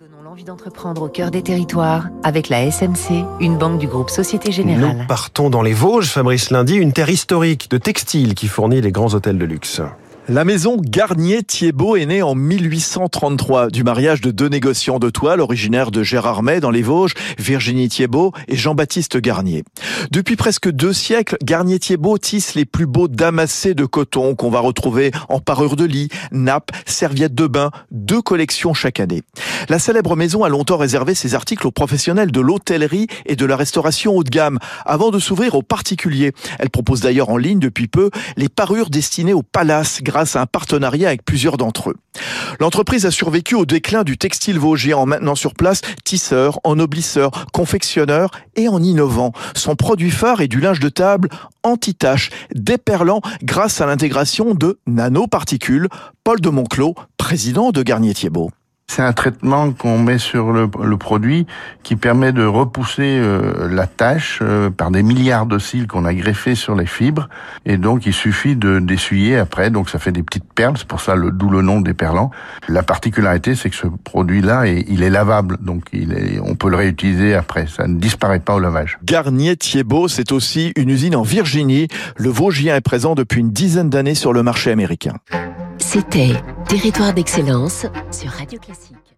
Donnons l'envie d'entreprendre au cœur des territoires avec la SMC, une banque du groupe Société Générale. Nous partons dans les Vosges, Fabrice Lundi, une terre historique de textile qui fournit les grands hôtels de luxe. La maison Garnier-Thiebaud est née en 1833 du mariage de deux négociants de toile originaires de Gérardmer dans les Vosges, Virginie Thiebaud et Jean-Baptiste Garnier. Depuis presque deux siècles, Garnier-Thiebaud tisse les plus beaux damassés de coton qu'on va retrouver en parure de lit, nappes, serviettes de bain, deux collections chaque année. La célèbre maison a longtemps réservé ses articles aux professionnels de l'hôtellerie et de la restauration haut de gamme avant de s'ouvrir aux particuliers. Elle propose d'ailleurs en ligne depuis peu les parures destinées aux palaces grâce à un partenariat avec plusieurs d'entre eux. L'entreprise a survécu au déclin du textile vosgien en maintenant sur place tisseurs, ennoblisseurs, confectionneurs et en innovant. Son produit phare est du linge de table anti-tache, déperlant grâce à l'intégration de nanoparticules. Paul de Monclos, président de Garnier-Thiebaud. C'est un traitement qu'on met sur le, le, produit qui permet de repousser euh, la tâche euh, par des milliards de cils qu'on a greffés sur les fibres. Et donc, il suffit de d'essuyer après. Donc, ça fait des petites perles. C'est pour ça le d'où le nom des perlants. La particularité, c'est que ce produit-là, il est lavable. Donc, il est, on peut le réutiliser après. Ça ne disparaît pas au lavage. Garnier Thiebaud, c'est aussi une usine en Virginie. Le Vosgien est présent depuis une dizaine d'années sur le marché américain. C'était Territoire d'excellence sur Radio Classique.